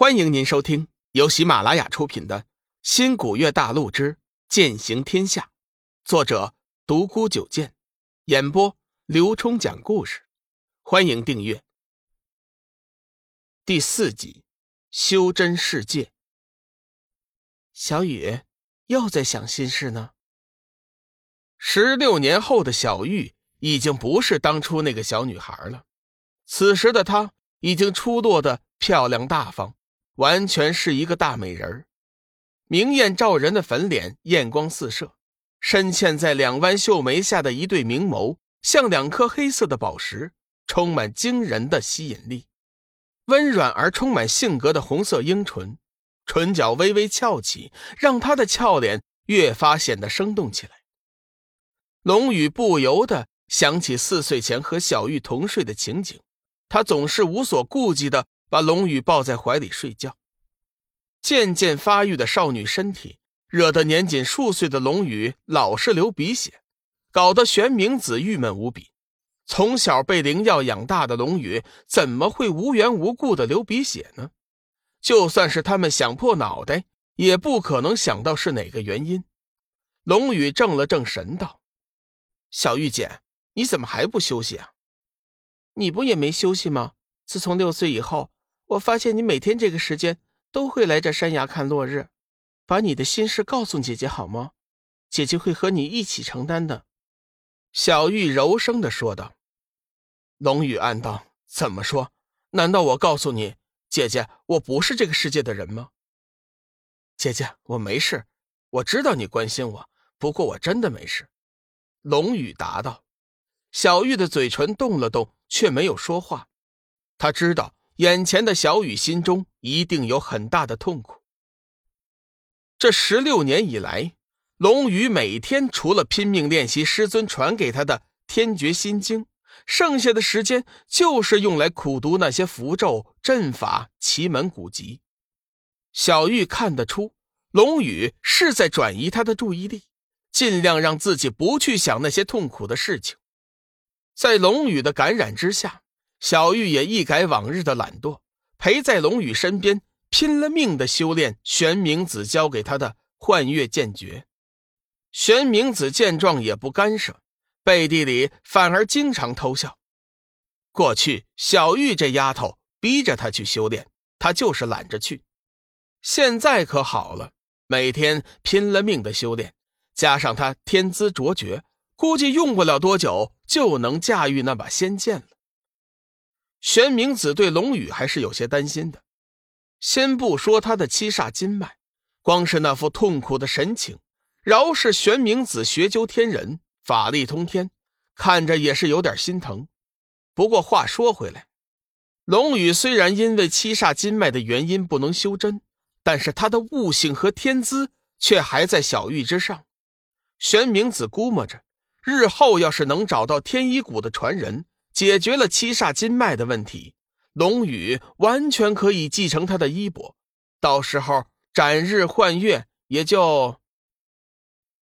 欢迎您收听由喜马拉雅出品的《新古月大陆之剑行天下》，作者独孤九剑，演播刘冲讲故事。欢迎订阅。第四集，修真世界。小雨又在想心事呢。十六年后的小玉已经不是当初那个小女孩了，此时的她已经出落的漂亮大方。完全是一个大美人儿，明艳照人的粉脸，艳光四射，深嵌在两弯秀眉下的一对明眸，像两颗黑色的宝石，充满惊人的吸引力。温软而充满性格的红色樱唇，唇角微微翘起，让她的俏脸越发显得生动起来。龙宇不由得想起四岁前和小玉同睡的情景，他总是无所顾忌的。把龙宇抱在怀里睡觉，渐渐发育的少女身体惹得年仅数岁的龙宇老是流鼻血，搞得玄冥子郁闷无比。从小被灵药养大的龙宇怎么会无缘无故的流鼻血呢？就算是他们想破脑袋，也不可能想到是哪个原因。龙宇正了正神道：“小玉姐，你怎么还不休息啊？你不也没休息吗？自从六岁以后。”我发现你每天这个时间都会来这山崖看落日，把你的心事告诉姐姐好吗？姐姐会和你一起承担的。”小玉柔声的说道。龙宇暗道：“怎么说？难道我告诉你，姐姐，我不是这个世界的人吗？”姐姐，我没事，我知道你关心我，不过我真的没事。”龙宇答道。小玉的嘴唇动了动，却没有说话。他知道。眼前的小雨心中一定有很大的痛苦。这十六年以来，龙宇每天除了拼命练习师尊传给他的《天绝心经》，剩下的时间就是用来苦读那些符咒、阵法、奇门古籍。小玉看得出，龙宇是在转移他的注意力，尽量让自己不去想那些痛苦的事情。在龙宇的感染之下。小玉也一改往日的懒惰，陪在龙宇身边，拼了命的修炼玄冥子教给他的幻月剑诀。玄冥子见状也不干涉，背地里反而经常偷笑。过去小玉这丫头逼着他去修炼，他就是懒着去。现在可好了，每天拼了命的修炼，加上他天资卓绝，估计用不了多久就能驾驭那把仙剑了。玄冥子对龙宇还是有些担心的，先不说他的七煞金脉，光是那副痛苦的神情，饶是玄冥子学究天人，法力通天，看着也是有点心疼。不过话说回来，龙宇虽然因为七煞金脉的原因不能修真，但是他的悟性和天资却还在小玉之上。玄冥子估摸着，日后要是能找到天一谷的传人。解决了七煞金脉的问题，龙宇完全可以继承他的衣钵，到时候斩日换月也就。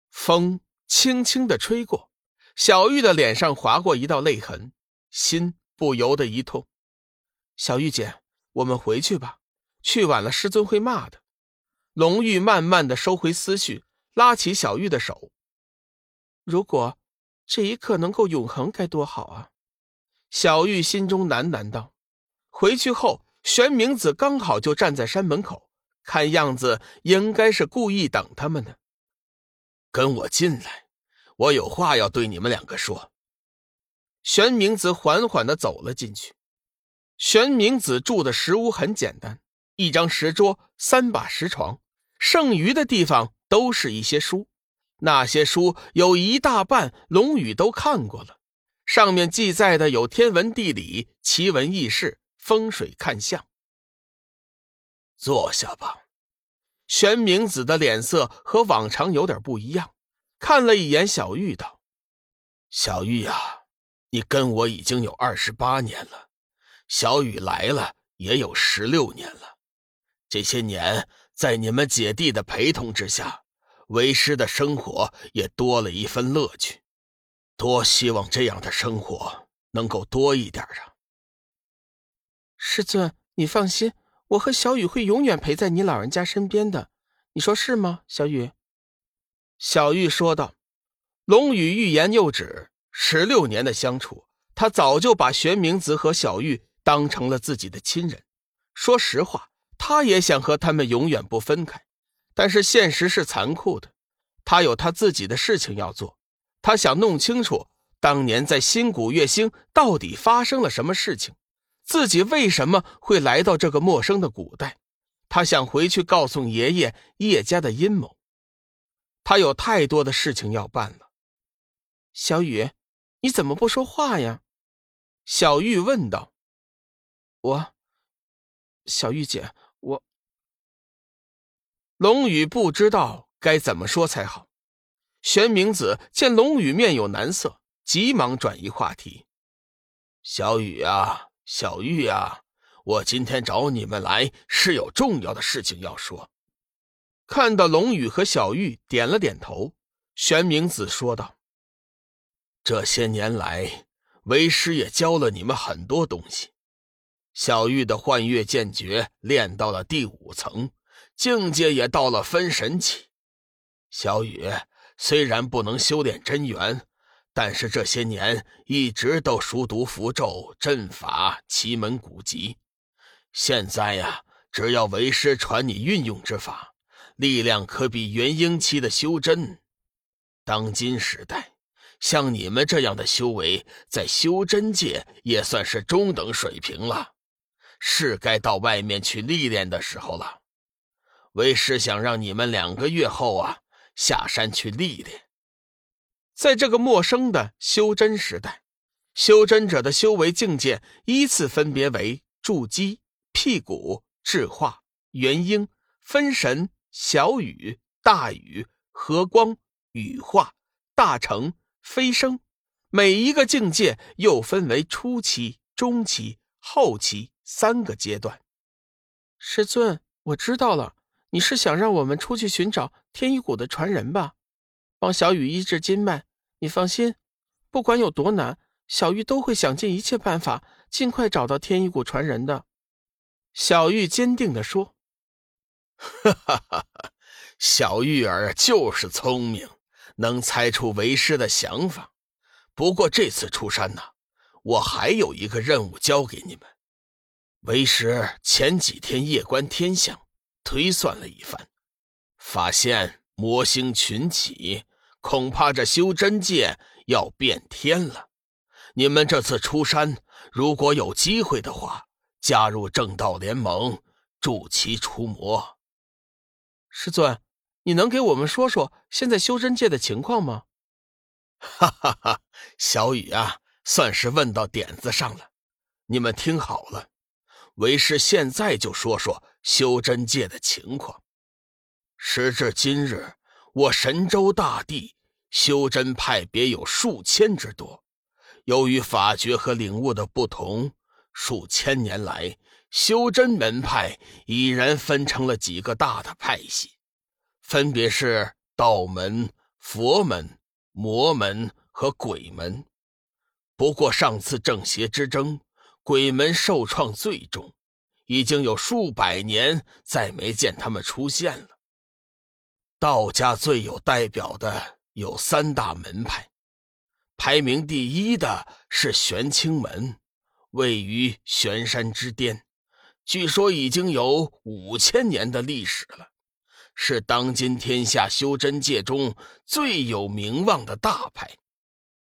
风轻轻的吹过，小玉的脸上划过一道泪痕，心不由得一痛。小玉姐，我们回去吧，去晚了师尊会骂的。龙玉慢慢的收回思绪，拉起小玉的手。如果这一刻能够永恒，该多好啊！小玉心中喃喃道：“回去后，玄冥子刚好就站在山门口，看样子应该是故意等他们的。跟我进来，我有话要对你们两个说。”玄冥子缓缓的走了进去。玄冥子住的石屋很简单，一张石桌，三把石床，剩余的地方都是一些书。那些书有一大半，龙宇都看过了。上面记载的有天文地理、奇闻异事、风水看相。坐下吧。玄冥子的脸色和往常有点不一样，看了一眼小玉，道：“小玉呀，你跟我已经有二十八年了，小雨来了也有十六年了。这些年在你们姐弟的陪同之下，为师的生活也多了一份乐趣。”多希望这样的生活能够多一点啊！师尊，你放心，我和小雨会永远陪在你老人家身边的，你说是吗？小雨。小玉说道：“龙宇欲言又止。十六年的相处，他早就把玄明子和小玉当成了自己的亲人。说实话，他也想和他们永远不分开，但是现实是残酷的。他有他自己的事情要做，他想弄清楚当年在新古月星到底发生了什么事情，自己为什么会来到这个陌生的古代。他想回去告诉爷爷叶家的阴谋。他有太多的事情要办了。小雨。你怎么不说话呀？小玉问道。我，小玉姐，我。龙宇不知道该怎么说才好。玄明子见龙宇面有难色，急忙转移话题：“小雨啊，小玉啊，我今天找你们来是有重要的事情要说。”看到龙宇和小玉点了点头，玄明子说道。这些年来，为师也教了你们很多东西。小玉的幻月剑诀练到了第五层，境界也到了分神期。小雨虽然不能修炼真元，但是这些年一直都熟读符咒、阵法、奇门古籍。现在呀，只要为师传你运用之法，力量可比元婴期的修真。当今时代。像你们这样的修为，在修真界也算是中等水平了，是该到外面去历练的时候了。为师想让你们两个月后啊下山去历练。在这个陌生的修真时代，修真者的修为境界依次分别为筑基、辟谷、智化、元婴、分神、小雨、大雨、和光、羽化、大成。飞升，每一个境界又分为初期、中期、后期三个阶段。师尊，我知道了，你是想让我们出去寻找天一谷的传人吧？帮小雨医治经脉。你放心，不管有多难，小玉都会想尽一切办法，尽快找到天一谷传人的。小玉坚定地说：“ 哈哈哈哈，小玉儿就是聪明。”能猜出为师的想法，不过这次出山呢，我还有一个任务交给你们。为师前几天夜观天象，推算了一番，发现魔星群起，恐怕这修真界要变天了。你们这次出山，如果有机会的话，加入正道联盟，助其除魔。师尊。你能给我们说说现在修真界的情况吗？哈哈哈，小雨啊，算是问到点子上了。你们听好了，为师现在就说说修真界的情况。时至今日，我神州大地修真派别有数千之多。由于法诀和领悟的不同，数千年来，修真门派已然分成了几个大的派系。分别是道门、佛门、魔门和鬼门。不过上次正邪之争，鬼门受创最重，已经有数百年再没见他们出现了。道家最有代表的有三大门派，排名第一的是玄清门，位于玄山之巅，据说已经有五千年的历史了。是当今天下修真界中最有名望的大派，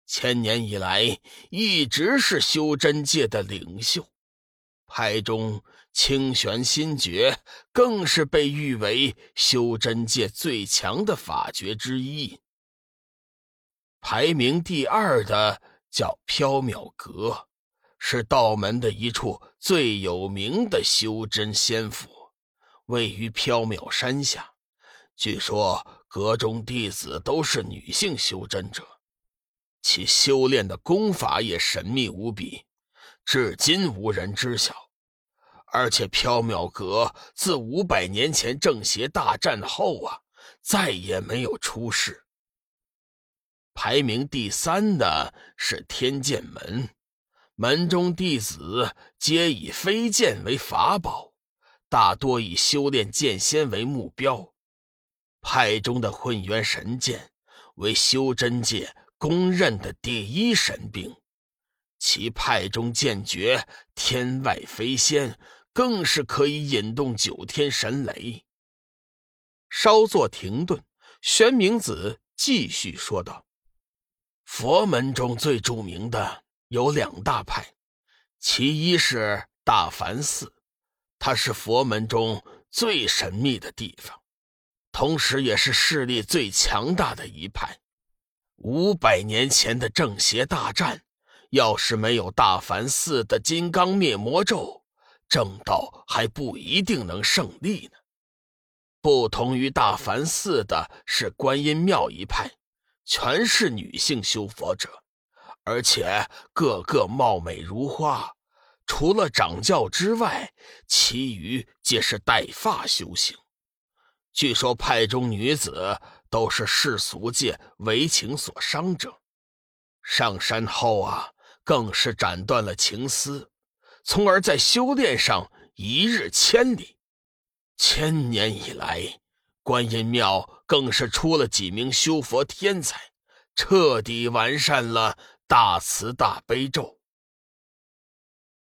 千年以来一直是修真界的领袖。派中清玄心诀更是被誉为修真界最强的法诀之一。排名第二的叫缥缈阁，是道门的一处最有名的修真仙府，位于缥缈山下。据说阁中弟子都是女性修真者，其修炼的功法也神秘无比，至今无人知晓。而且缥缈阁自五百年前正邪大战后啊，再也没有出世。排名第三的是天剑门，门中弟子皆以飞剑为法宝，大多以修炼剑仙为目标。派中的混元神剑为修真界公认的第一神兵，其派中剑诀“天外飞仙”更是可以引动九天神雷。稍作停顿，玄冥子继续说道：“佛门中最著名的有两大派，其一是大梵寺，它是佛门中最神秘的地方，同时也是势力最强大的一派。五百年前的正邪大战，要是没有大梵寺的金刚灭魔咒，正道还不一定能胜利呢。”不同于大梵寺的是观音庙一派，全是女性修佛者，而且个个貌美如花。除了掌教之外，其余皆是带发修行。据说派中女子都是世俗界为情所伤者，上山后啊，更是斩断了情丝，从而在修炼上一日千里。千年以来，观音庙更是出了几名修佛天才，彻底完善了大慈大悲咒。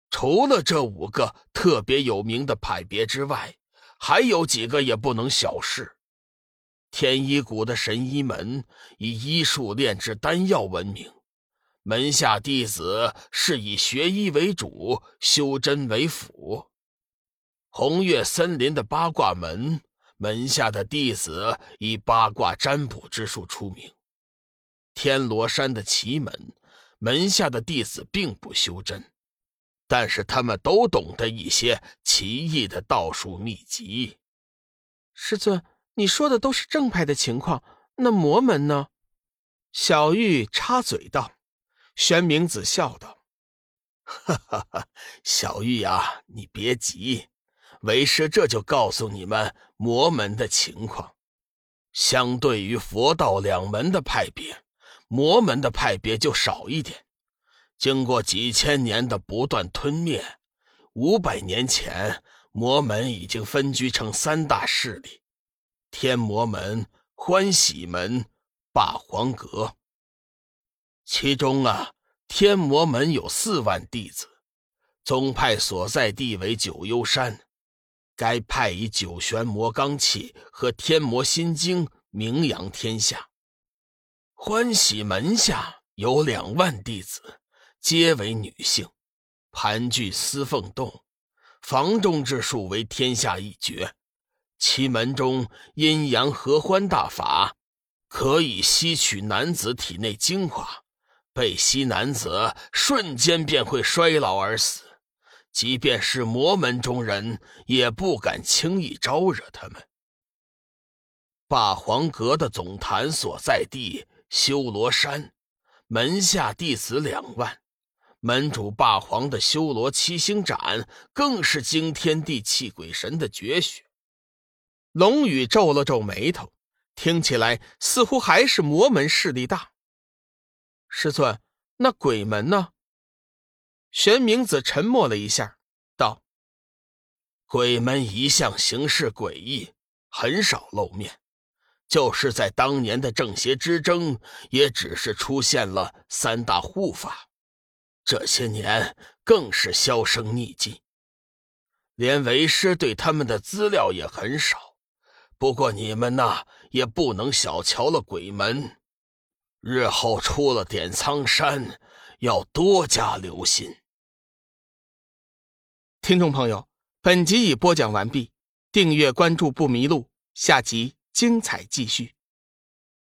除了这五个特别有名的派别之外，还有几个也不能小视。天一谷的神医门以医术炼制丹药闻名，门下弟子是以学医为主，修真为辅。红月森林的八卦门门下的弟子以八卦占卜之术出名。天罗山的奇门门下的弟子并不修真，但是他们都懂得一些奇异的道术秘籍。师尊，你说的都是正派的情况，那魔门呢？小玉插嘴道。玄冥子笑道：“哈哈哈，小玉啊，你别急。”为师这就告诉你们魔门的情况。相对于佛道两门的派别，魔门的派别就少一点。经过几千年的不断吞灭，五百年前，魔门已经分居成三大势力：天魔门、欢喜门、霸皇阁。其中啊，天魔门有四万弟子，宗派所在地为九幽山。该派以九玄魔罡气和天魔心经名扬天下。欢喜门下有两万弟子，皆为女性，盘踞司凤洞，房中之术为天下一绝。其门中阴阳合欢大法，可以吸取男子体内精华，被吸男子瞬间便会衰老而死。即便是魔门中人，也不敢轻易招惹他们。霸皇阁的总坛所在地修罗山，门下弟子两万，门主霸皇的修罗七星斩更是惊天地泣鬼神的绝学。龙宇皱了皱眉头，听起来似乎还是魔门势力大。师尊，那鬼门呢？玄冥子沉默了一下，道：“鬼门一向行事诡异，很少露面。就是在当年的正邪之争，也只是出现了三大护法。这些年更是销声匿迹，连为师对他们的资料也很少。不过你们呐，也不能小瞧了鬼门，日后出了点苍山，要多加留心。”听众朋友，本集已播讲完毕，订阅关注不迷路，下集精彩继续。